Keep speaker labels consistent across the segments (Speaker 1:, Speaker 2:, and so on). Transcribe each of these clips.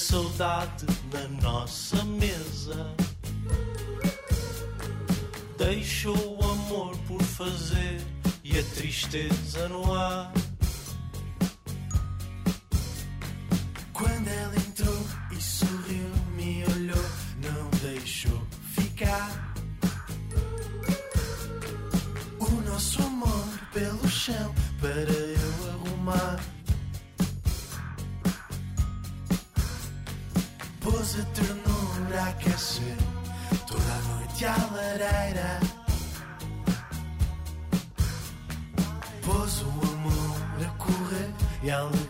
Speaker 1: saudade na nossa mesa. Deixou o amor por fazer e a tristeza no ar. Correr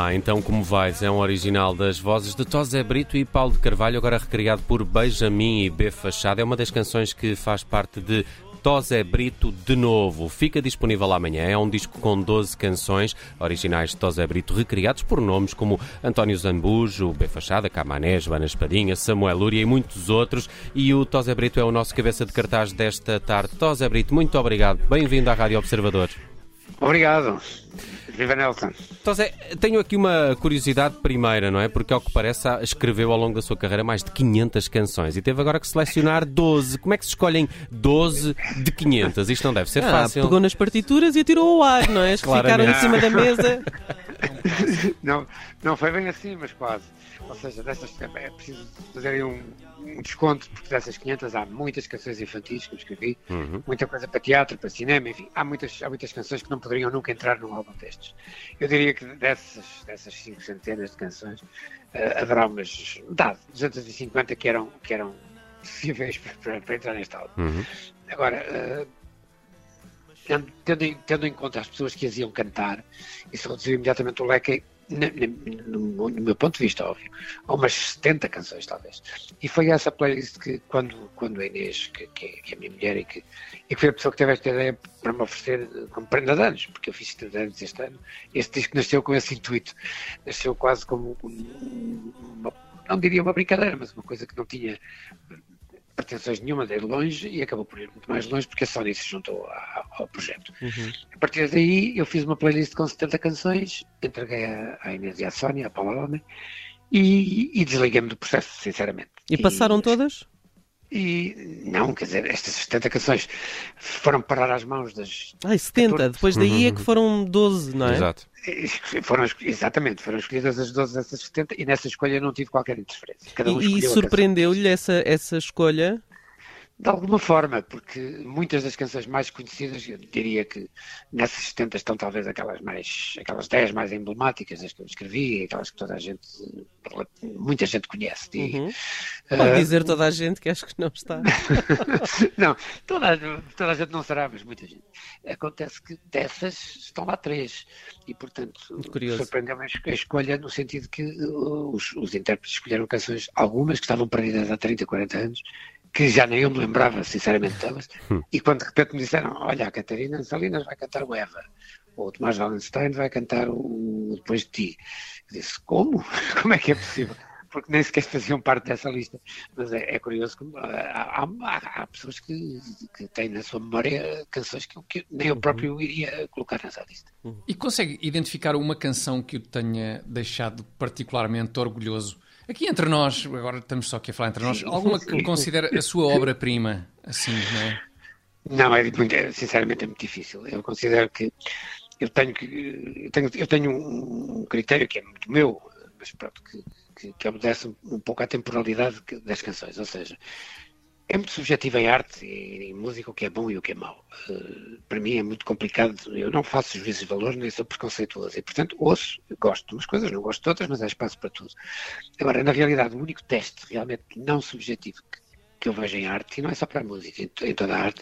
Speaker 1: Olá, então como vais?
Speaker 2: É um original das vozes de Tosé Brito e Paulo de Carvalho, agora recriado por Benjamin e B Fachada. É uma das canções que faz parte de Tosé Brito de novo. Fica disponível amanhã. É um disco com 12 canções originais de Tosé Brito, recriados por nomes como António Zambujo, B Fachada, Camané, Joana Espadinha, Samuel Lúria e muitos outros. E o Tosé Brito é o nosso cabeça de cartaz desta tarde. Tosé Brito, muito obrigado. Bem-vindo à Rádio Observador.
Speaker 3: Obrigado. Viva Nelson.
Speaker 2: Tosé, tenho aqui uma curiosidade primeira, não é? Porque, ao que parece, escreveu ao longo da sua carreira mais de 500 canções e teve agora que selecionar 12. Como é que se escolhem 12 de 500? Isto não deve ser
Speaker 4: Ah,
Speaker 2: fácil.
Speaker 4: pegou nas partituras e atirou ao ar, não é? As que ficaram em cima da mesa.
Speaker 3: Não, não foi bem assim, mas quase. Ou seja, dessas, é preciso fazer aí um, um desconto, porque dessas 500 há muitas canções infantis que eu escrevi,
Speaker 2: Uhum.
Speaker 3: muita coisa para teatro, para cinema, enfim, há muitas, há muitas canções que não poderiam nunca entrar num álbum destes. Eu diria que dessas, dessas cinco centenas de canções, eh, haverá umas, metade, 250 que eram, que eram possíveis para, para, entrar neste álbum.
Speaker 2: Uhum.
Speaker 3: Agora, eh, tendo, em, tendo em conta as pessoas que as iam cantar, isso reduziu imediatamente o leque, no, no meu ponto de vista, óbvio, a umas 70 canções, talvez. E foi essa playlist que, quando, quando a Inês, que, que, é- a minha mulher e que, e que foi a pessoa que teve esta ideia para me oferecer como prenda de anos, porque eu fiz 30 anos este ano, este disco nasceu com esse intuito. Nasceu quase como, um- uma, não diria uma brincadeira, mas uma coisa que não tinha pretensões nenhuma de ir longe e acabou por ir muito mais longe porque a Sony se juntou a- ao projeto. A partir daí eu fiz uma playlist com 70 canções, entreguei à, Inês e à Sónia, à Paula Homem, e, e desliguei-me do processo, sinceramente.
Speaker 4: E passaram todas?
Speaker 3: E não, quer dizer, estas 70 canções foram parar às mãos das.
Speaker 4: Ai, 70.
Speaker 3: 14.
Speaker 4: Depois daí é que foram 12, não é?
Speaker 2: Exato.
Speaker 3: Foram, exatamente, foram escolhidas as 12 dessas 70 e nessa escolha não tive qualquer interferência. Cada um
Speaker 4: E, e
Speaker 3: canção.
Speaker 4: surpreendeu-lhe essa, essa escolha?
Speaker 3: De alguma forma, porque muitas das canções mais conhecidas, eu diria que nessas 70 estão talvez aquelas mais, aquelas 10 mais emblemáticas, as que eu escrevi, aquelas que toda a gente, muita gente conhece. E,
Speaker 4: Uhum.
Speaker 3: eh,
Speaker 4: Pode dizer toda a gente que acho que não está.
Speaker 3: não, toda, a- toda a gente não será, mas muita gente. Acontece que dessas estão lá três. E, portanto, surpreendeu-me a escolha no sentido que uh, os, os intérpretes escolheram canções, algumas que estavam perdidas há 30, 40 anos, que já nem eu me lembrava, sinceramente, delas. e quando de repente me disseram: Olha, a Catarina Salinas vai cantar o Eva. Ou o Tomás Wallenstein vai cantar o Depois de Ti. Eu disse: Como? Como é que é possível? Porque nem sequer faziam parte dessa lista. Mas é, é curioso que há, há- há pessoas que, que têm na sua memória canções que, que nem eu próprio iria colocar nessa lista.
Speaker 5: E consegue identificar uma canção que o tenha deixado particularmente orgulhoso? Aqui entre nós, agora estamos só aqui a falar entre nós, alguma que considera a sua obra-prima, assim, não é?
Speaker 3: Não, é muito, é, sinceramente é muito difícil. Eu considero que eu tenho que eu tenho, eu tenho um critério que é muito meu, mas pronto, que, que, que obedece um, pouco à temporalidade das canções. Ou seja, é muito subjetivo em arte e em música o que é bom e o que é mau. Uh, para mim é muito complicado, eu não faço juízos de valor nem sou preconceituoso e, portanto, ouço, gosto de umas coisas, não gosto de outras, mas há espaço para tudo. Agora, na realidade, o único teste realmente não subjetivo que que eu vejo em arte, e não é só para a música, em, em toda a arte,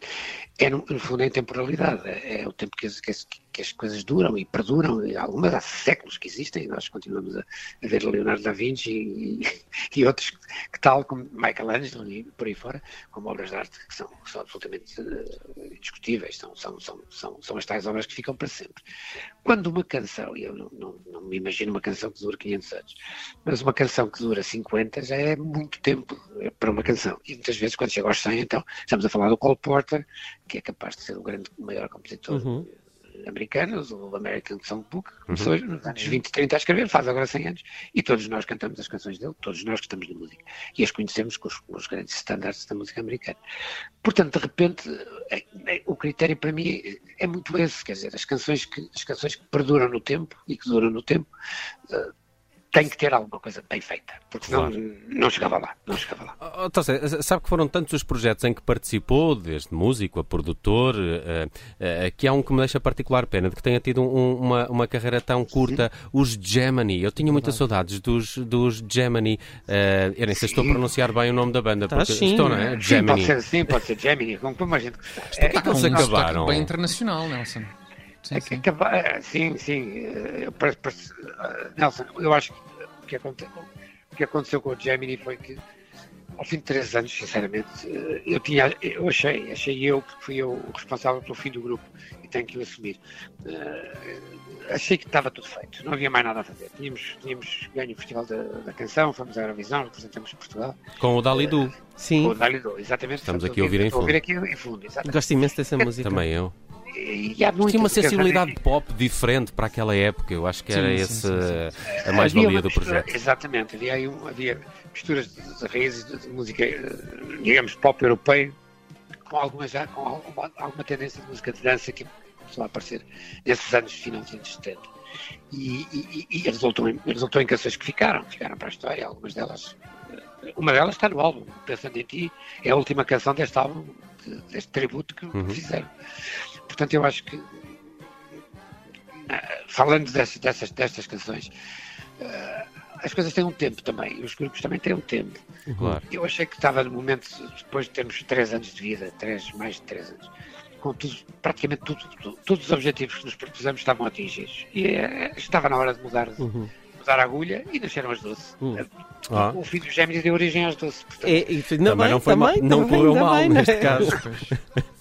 Speaker 3: é no, no fundo é em temporalidade, é, é o tempo que as, que, as, que as, coisas duram e perduram, e algumas há séculos que existem, e nós continuamos a, a ver Leonardo da Vinci e, e, outros que tal, como Michelangelo e por aí fora, como obras de arte que são, são absolutamente uh, indiscutíveis, são, são, são, são, são as tais obras que ficam para sempre. Quando uma canção, e eu não, não, não me imagino uma canção que dura 500 anos, mas uma canção que dura 50 já é muito tempo para uma canção, e muitas vezes, quando chega aos 100, então, estamos a falar do Cole Porter, que é capaz de ser o grande, maior compositor uhum. Americano, o American Songbook, começou uhum. nos anos 20 e 30 a escrever, faz agora 100 anos, e todos nós cantamos as canções dele, todos nós gostamos de música, e as conhecemos com os, com os grandes standards da música americana. Portanto, de repente, é, é, o critério para mim é, muito esse, quer dizer, as canções que, as canções que perduram no tempo, e que duram no tempo, uh, tem que ter alguma coisa bem feita, porque senão claro. não chegava lá, não chegava lá.
Speaker 2: Oh, então, sabe que foram tantos os projetos em que participou, desde músico a produtor, uh, uh, que há um que me deixa particular pena de que tenha tido um, uma, uma carreira tão curta, Sim. os Gemini. Eu tinha muitas saudades dos, dos Gemini. Uh, eu nem sei se estou a pronunciar bem o nome da banda,
Speaker 4: tá
Speaker 2: porque
Speaker 4: sim.
Speaker 2: estou, não é? Gemini.
Speaker 3: Sim, pode ser, sim, pode ser Gemini, como a gente
Speaker 5: é, é que eles acabaram. bem internacional, Nelson.
Speaker 3: Sim, é sim. Acaba, sim, sim. Nelson, eu acho que que aconteceu, o que aconteceu com o Gemini foi que ao fim de três anos, sinceramente, eh, eu tinha, eu achei, achei eu, porque fui eu o responsável pelo fim do grupo e tenho que o assumir. Uh, achei que estava tudo feito, não havia mais nada a fazer. Tínhamos, tínhamos ganho o Festival da, da Canção, fomos à Eurovisão, representamos Portugal.
Speaker 2: Com o Dalidu. Uh,
Speaker 4: Sim.
Speaker 3: Com o Dalidu, exatamente.
Speaker 2: Estamos aqui a ouvir em fundo.
Speaker 3: ouvir aqui em fundo.
Speaker 4: Gosto imenso dessa música.
Speaker 2: Também eu
Speaker 3: e há
Speaker 2: Tinha uma sensibilidade pop diferente para aquela época, eu acho que era sim, esse sim, sim, a mais-valia do projeto.
Speaker 3: Exatamente, havia, aí havia misturas de, de raízes de, música, eh, digamos, pop europeia, com alguma já, com alguma, alguma tendência de música de dança que começou a aparecer nesses anos finais dos anos 70. E, e, e, resultou, em, resultou em canções que ficaram, ficaram para a história, algumas delas. Eh, uma delas está no álbum, Pensando em Ti, é a última canção deste álbum, deste tributo que uhum. fizeram. Portanto, eu acho que, ah, falando dessas, dessas, destas canções, ah, as coisas têm um tempo também, os grupos também têm um tempo.
Speaker 2: Claro.
Speaker 3: Eu achei que estava no momento, depois de termos três anos de vida, três, mais de três anos, com tudo, praticamente tudo, tudo, todos os objetivos que nos propusemos estavam atingidos. E é, estava na hora de mudar, uhum. mudar a agulha e nasceram as doce. Uhum. Ah. O filho dos gêmeos deu origem às doce.
Speaker 4: Portanto, é, e,
Speaker 2: também, também não foi também, mal, não correu mal neste caso.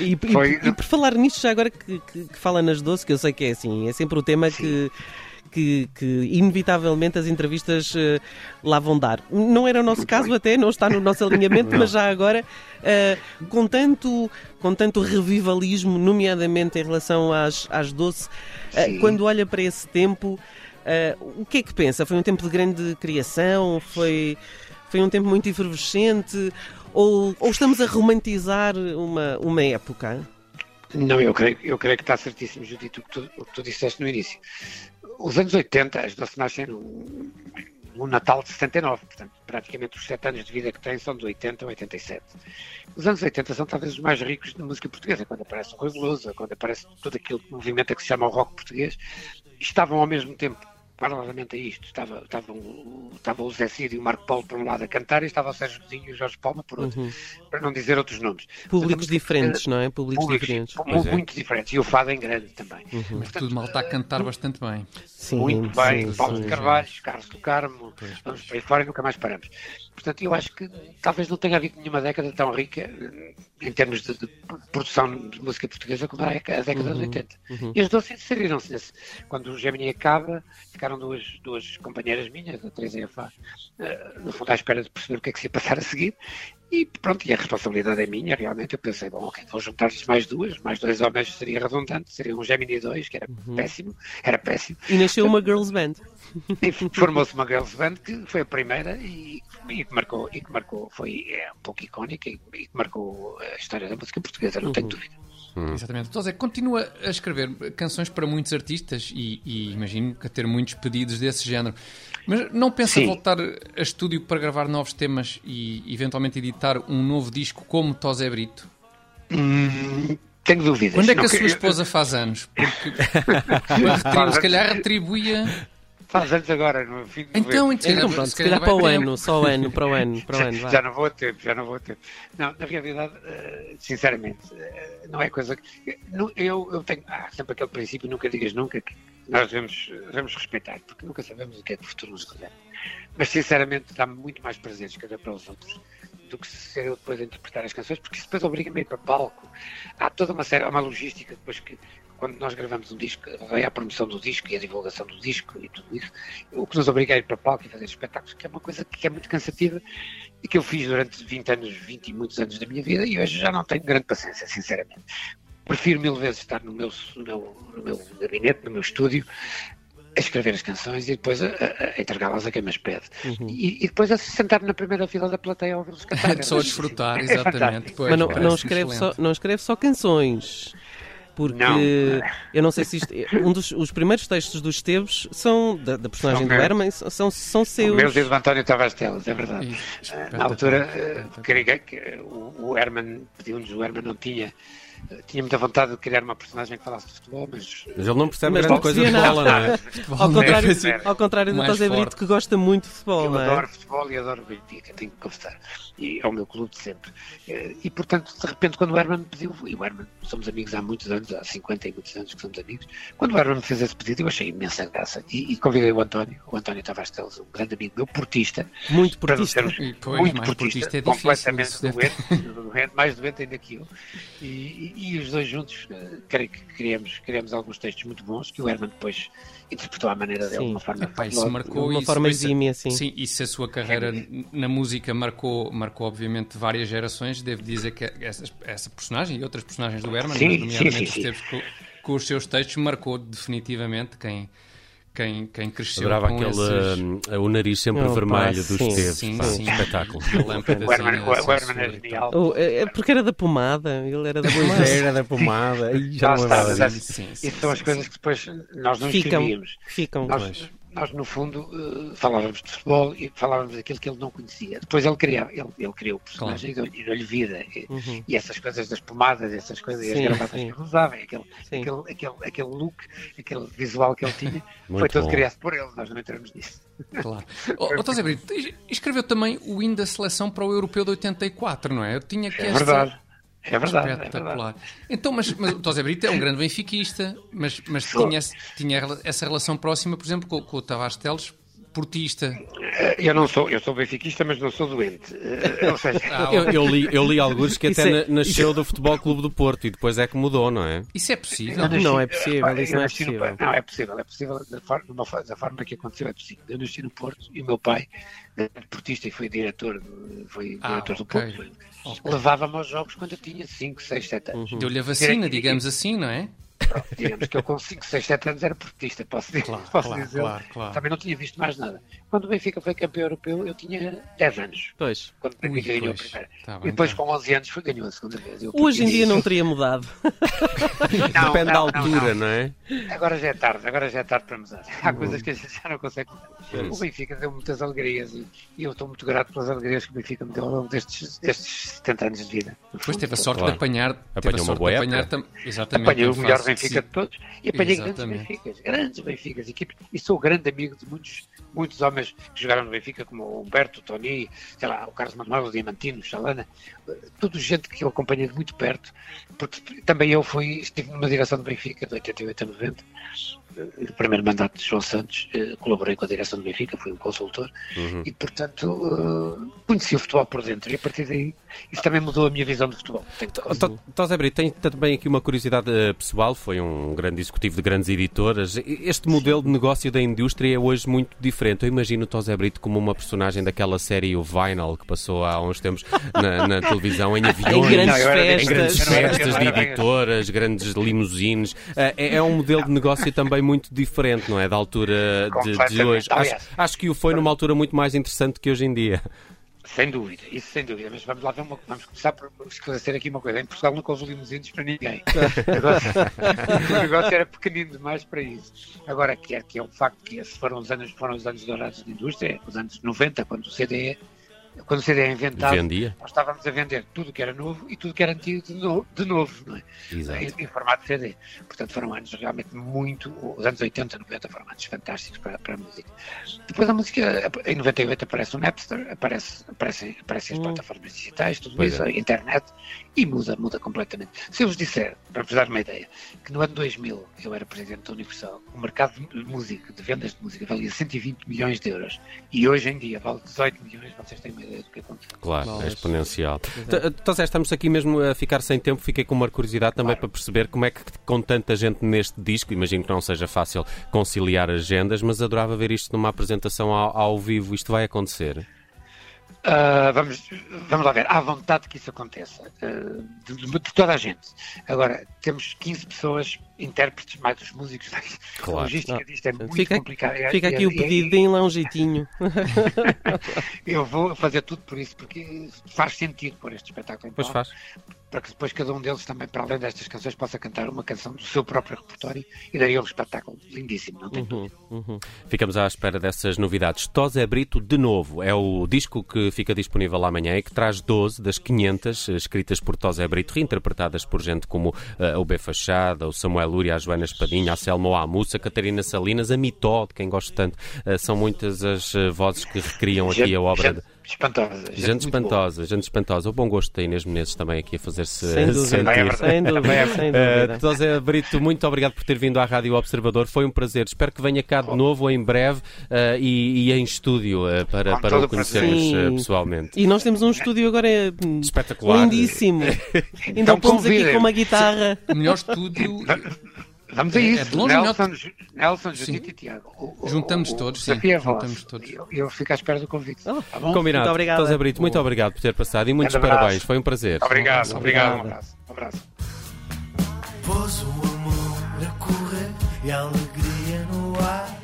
Speaker 4: E, Foi... e, e, por falar nisto, já agora que, que, que, fala nas doces, que eu sei que é assim, é sempre o tema que, que, que, inevitavelmente as entrevistas uh, lá vão dar. Não era o nosso caso até, não está no nosso alinhamento, mas já agora, uh, com, tanto, com tanto revivalismo, nomeadamente em relação às, às doces, uh, quando olha para esse tempo, o que é que pensa? Foi um tempo de grande criação? Foi, foi um tempo muito efervescente? Ou, ou estamos a romantizar uma, uma época?
Speaker 3: Não, eu creio, eu creio que está certíssimo, Judito, o que tu, que disseste no início. Os anos 80, as doces nascem no, no Natal de 79, portanto, praticamente os sete anos de vida que têm são de 80 a 87. Os anos 80 são talvez os mais ricos da música portuguesa, quando aparece o Rui Veloso, quando aparece todo aquele movimento que se chama o rock português, estavam ao mesmo tempo paralelamente a isto, estava, estava, o, estava o Zé Cid e o Marco Paulo por um lado a cantar e estava o Sérgio Godinho e o Jorge Palma por outro, uhum. para não dizer outros nomes.
Speaker 4: Públicos diferentes, não é? Públicos, públicos diferentes.
Speaker 3: Muito, muito é. diferentes. E o Fado em grande também.
Speaker 5: Uhum. Mas tudo mal está a cantar bastante bem.
Speaker 3: Sim, muito bem. Sim, Paulo sim, de Carvalho, Carlos do Carmo, pois, pois. vamos para aí fora e nunca mais paramos. Portanto, eu acho que talvez não tenha havido nenhuma década tão rica em termos de, de produção de música portuguesa como a, a década uhum, de 80. Uhum. E as duas inseriram-se nesse. Quando o Gemini acaba, ficaram duas, duas companheiras minhas, a Teresa e a Fá, uh, no fundo à espera de perceber o que é que se ia passar a seguir. E pronto, e a responsabilidade é minha, realmente. Eu pensei, bom, ok, vou juntar-lhes mais duas, mais dois homens seria redundante, seria um Gemini 2, que era uhum. péssimo, era péssimo.
Speaker 4: E nasceu uma girls band.
Speaker 3: Formou-se uma girls band que foi a primeira e, e que marcou, e que marcou, foi é, um pouco icónica e, e que marcou a história da música portuguesa, não uhum. tenho dúvida.
Speaker 5: Hum. Exatamente. Então, Zé, continua a escrever canções para muitos artistas e, e imagino que a ter muitos pedidos desse género. Mas não pensa Sim. voltar a estúdio para gravar novos temas e eventualmente editar um novo disco como Tosé Brito?
Speaker 3: Hum, tenho dúvidas.
Speaker 5: Quando é que não, a sua esposa faz anos? Porque se calhar retribuía
Speaker 3: faz anos agora, no fim de
Speaker 5: Então,
Speaker 4: então, então pronto, se calhar para o ano, só o ano, para o ano, para o ano.
Speaker 3: Já, já não vou a tempo, já não vou a tempo. Não, na realidade, eh, sinceramente, eh, não é coisa que. Eu, eu tenho ah, sempre aquele princípio, nunca digas nunca, que nós devemos, devemos respeitar, porque nunca sabemos o que é que o futuro nos reserva. Mas, sinceramente, dá-me muito mais prazeres cada para os outros do que ser eu depois a interpretar as canções, porque isso depois obriga-me a ir para palco. Há toda uma série, uma logística depois que quando nós gravamos um disco, vai a promoção do disco e a divulgação do disco e tudo isso, o que nos obriga a ir para palco e fazer espetáculos, que é uma coisa que é muito cansativa e que eu fiz durante 20 anos, 20 e muitos anos da minha vida e hoje já não tenho grande paciência, sinceramente. Prefiro mil vezes estar no meu, no meu, no meu gabinete, no meu estúdio, a escrever as canções e depois a, a, a entregá-las a quem me pede. Uhum. E, e, depois a sentar na primeira fila da plateia a ouvir-los cantar.
Speaker 5: Só a desfrutar, exatamente.
Speaker 4: É Mas não, não, escreve só, não escreve só canções porque não. eu não sei se isto. Um dos os primeiros textos dos Esteves são da, da personagem são do Herman, são, são seus.
Speaker 3: Meus e do António Tavares Teles, é verdade. Isso, Na altura, uh, que, o, o Herman pediu-nos, o Herman não tinha tinha muita vontade de criar uma personagem que falasse de futebol, mas.
Speaker 2: Mas ele não percebe grande coisa de bola, não é?
Speaker 4: ao contrário, ao contrário do José Brito, que gosta muito de futebol,
Speaker 3: eu
Speaker 4: não é?
Speaker 3: adoro futebol e adoro Benfica, tenho que confessar. E é o meu clube de sempre. Eh, e portanto, de repente, quando o Herman me pediu, e o Herman, somos amigos há muitos anos, há 50 e muitos anos que somos amigos, quando o Herman me fez esse pedido, eu achei imensa graça. E, e convidei o António, o António Tavares Teles, um grande amigo meu, portista.
Speaker 4: Muito portista.
Speaker 5: Pois, muito portista, portista é
Speaker 3: completamente doente, doente, mais doente ainda que eu. E, e, e os dois juntos eh, creio que criamos, criamos alguns textos muito bons que o Herman depois interpretou à maneira dele, de uma forma,
Speaker 5: Epá, isso marcou,
Speaker 4: uma
Speaker 5: isso,
Speaker 4: forma exímia, sim.
Speaker 5: Sim, e se a sua carreira na música marcou, marcou obviamente várias gerações, devo dizer que essa, essa personagem e outras personagens do Herman, sim, nomeadamente sim, sim, sim. Com, com os seus textos, marcou definitivamente quem quem, quem cresceu
Speaker 2: Adorava
Speaker 5: com
Speaker 2: aquele,
Speaker 5: esses...
Speaker 2: uh, o nariz sempre oh, vermelho dos Esteves. Sim, pá, sim. espetáculo.
Speaker 3: o Herman, o Herman é genial.
Speaker 4: Oh, é, porque era da pomada. Ele era da pomada.
Speaker 2: era da pomada. já não lembrava
Speaker 3: disso. Isso são as coisas que depois nós não
Speaker 4: ficam. Ficam.
Speaker 3: Nós, nós, no fundo, uh, falávamos de futebol e falávamos daquilo que ele não conhecia. Depois ele criava, ele, ele criou o personagem claro. e deu-lhe vida. E, uhum. e, essas coisas das pomadas, essas coisas, sim, e as gravatas que ele usava, aquele, aquele, aquele, aquele look, aquele visual que ele tinha, Muito foi todo bom. criado por ele. Nós não entramos nisso.
Speaker 5: Claro. oh, oh, Brito, escreveu também o hino da seleção para o Europeu de 84, não é? Eu tinha que
Speaker 3: é esta... verdade. É verdade.
Speaker 5: Espetacular.
Speaker 3: É verdade.
Speaker 5: Então, mas, mas o José Brito é um grande benfiquista, mas, mas tinha, tinha essa relação próxima, por exemplo, com, com o Tavares Teles, portista.
Speaker 3: Eh, eu não sou, eu sou benfiquista, mas não sou doente. Eh, ou seja...
Speaker 2: ah, eu, eu, li, eu li alguns que até é, nasceu do Futebol Clube do Porto e depois é que mudou, não é?
Speaker 5: Isso é possível?
Speaker 4: Não, nasci, não é possível, isso não é possível.
Speaker 3: No, não, é possível, é possível, da forma, da forma que aconteceu é possível. Eu nasci no Porto e o meu pai, eh, portista e foi diretor, foi ah, diretor okay. do Porto, okay. levava-me aos jogos quando eu tinha 5, 6, 7 anos.
Speaker 5: Uhum. Deu-lhe a vacina, digamos assim, não é?
Speaker 3: Pronto, digamos que eu com 5, 6, 7 anos era portista, posso, dizer, claro, posso claro, dizer. Claro, claro. Também não tinha visto mais nada. Quando o Benfica foi campeão europeu, eu tinha 10 anos.
Speaker 4: Pois.
Speaker 3: Quando o Benfica ganhou a primeira. Tá bem, e depois, tá. com 11 anos, foi, ganhou a segunda vez. Eu
Speaker 4: Hoje em dia não teria mudado.
Speaker 2: não, Depende não, da altura, não, não. é?
Speaker 3: Agora já é tarde, agora já é tarde para mudar. Há coisas que a gente já não consegue mudar. O Benfica deu muitas alegrias e, e, eu estou muito grato pelas alegrias que o Benfica me deu ao longo destes, destes 70 anos de vida.
Speaker 5: Depois teve a sorte claro. de apanhar.
Speaker 2: Apanhou uma boa
Speaker 5: apanhar
Speaker 2: tam,
Speaker 5: exatamente.
Speaker 3: Apanhei o melhor Benfica de todos e apanhei grandes Benficas, grandes Benficas, equipes. E sou grande amigo de muitos, muitos homens que jogaram no Benfica, como o Humberto, o Tony, sei lá, o Carlos Manuel, o Diamantino, o Chalana, tudo gente que eu acompanhei de muito perto, porque também eu fui, estive numa direção do Benfica de 88 a 90 primeiro mandato de João Santos, eh, colaborei com a direção do Benfica, fui um consultor uhum. e, portanto, eh, conheci o futebol por dentro e a partir daí isso também mudou a minha visão de futebol.
Speaker 2: Tosé Brito, tem também aqui uma curiosidade eh, pessoal, foi um grande executivo de grandes editoras. Este modelo de negócio da indústria é hoje muito diferente. Eu imagino o Tosé Brito como uma personagem daquela série O Vinyl, que passou há uns tempos na, televisão, em aviões,
Speaker 4: em grandes festas,
Speaker 2: em grandes festas de editoras, grandes limusines. É, é um modelo de negócio também muito diferente, não é? Da altura de, de hoje. Acho, acho, que o foi numa altura muito mais interessante que hoje em dia.
Speaker 3: Sem dúvida, isso sem dúvida. Mas vamos lá ver uma, vamos começar por esclarecer aqui uma coisa. Em Portugal nunca houve limusines para ninguém. o negócio era pequenino demais para isso. Agora, que é, que é um facto que esses foram os anos, foram os anos dourados da indústria, os anos 90, quando o CD quando o CD é inventado,
Speaker 2: Vendia.
Speaker 3: nós estávamos a vender tudo que era novo e tudo que era antigo de novo, de novo não é?
Speaker 2: Exato.
Speaker 3: Em, em, formato CD. Portanto, foram anos realmente muito. Os anos 80, 90 foram anos fantásticos para, para a música. Depois a música, em 98 aparece o Napster, aparece, aparecem, aparecem as hum. plataformas digitais, tudo pois isso, é. a internet, e muda, muda completamente. Se eu vos disser, para vos dar uma ideia, que no ano 2000 eu era presidente da Universal, o mercado de música, de vendas de música, valia 120 milhões de euros e hoje em dia vale 18 milhões, vocês têm uma ideia do que aconteceu.
Speaker 2: Claro, é exponencial. Então, estamos aqui mesmo a ficar sem tempo, fiquei com uma curiosidade também para perceber como é que, com tanta gente neste disco, imagino que não seja fácil conciliar agendas, mas adorava ver isto numa apresentação ao, ao vivo. Isto vai acontecer?
Speaker 3: Uh, vamos, vamos lá ver, há vontade que isso aconteça, uh, de, de, toda a gente. Agora, temos 15 pessoas, intérpretes, mais os músicos.
Speaker 2: Claro.
Speaker 3: A logística disto é muito fica, complicada.
Speaker 4: Fica aqui é, o pedidinho lá um jeitinho.
Speaker 3: Eu vou fazer tudo por isso, porque faz sentido pôr este espetáculo em
Speaker 2: Pois faz
Speaker 3: para que depois cada um deles também, para além destas canções, possa cantar uma canção do seu próprio repertório e daria um espetáculo lindíssimo, não tem uhum.
Speaker 2: Uhum. Ficamos à espera dessas novidades. Tosé Brito, de novo, é o disco que fica disponível amanhã e que traz 12 das 500 escritas por Tosé Brito, reinterpretadas por gente como uh, o B. Fachada, o Samuel Lúria, a Joana Espadinha, a Selma Oamussa, a Catarina Salinas, a Mitó, de quem gosto tanto. Uh, são muitas as uh, vozes que recriam aqui a obra.
Speaker 3: de espantosa.
Speaker 2: Gente, gente espantosa, gente espantosa. O bom gosto da Inês Menezes também aqui a fazer-se
Speaker 4: sem dúvida. Sem dúvida, sem
Speaker 2: dúvida. Uh, Brito, muito obrigado por ter vindo à Rádio Observador. Foi um prazer. Espero que venha cá de novo em breve uh, e, e, em estúdio uh, para, para o conhecermos uh, pessoalmente.
Speaker 4: E nós temos um estúdio agora
Speaker 2: espetacular.
Speaker 4: Lindíssimo. Ainda então, pomos aqui com uma guitarra.
Speaker 5: O melhor estúdio
Speaker 3: Vamos a é, isso. É de longe Nelson, Nelson Judite e Tiago.
Speaker 5: O, juntamos o, todos, sim.
Speaker 3: É juntamos todos. Eu, eu, fico à espera do convite. Oh,
Speaker 2: tá bom? Combinado. Muito obrigado. José Brito, muito obrigado por ter passado e muitos parabéns. Foi um prazer.
Speaker 3: Obrigado, obrigado. Um abraço. Um abraço.
Speaker 1: Pôs o amor a correr e a alegria no ar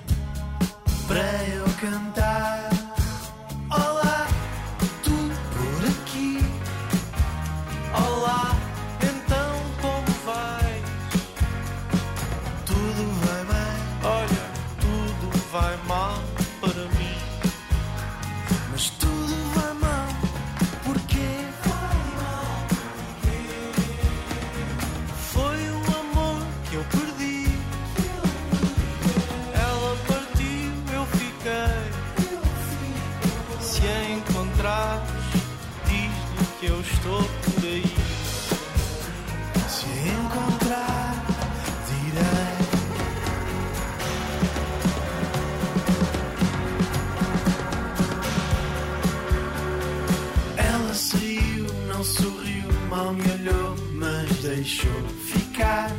Speaker 1: deixou ficar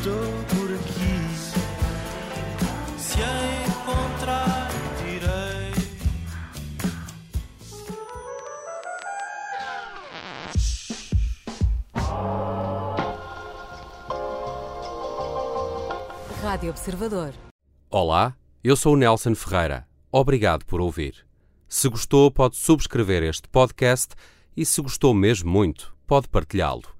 Speaker 1: estou por aqui. Se a encontrar, direi.
Speaker 6: Rádio Observador.
Speaker 2: Olá, eu sou o Nelson Ferreira. Obrigado por ouvir. Se gostou, pode subscrever este podcast e, se gostou mesmo muito, pode partilhá-lo.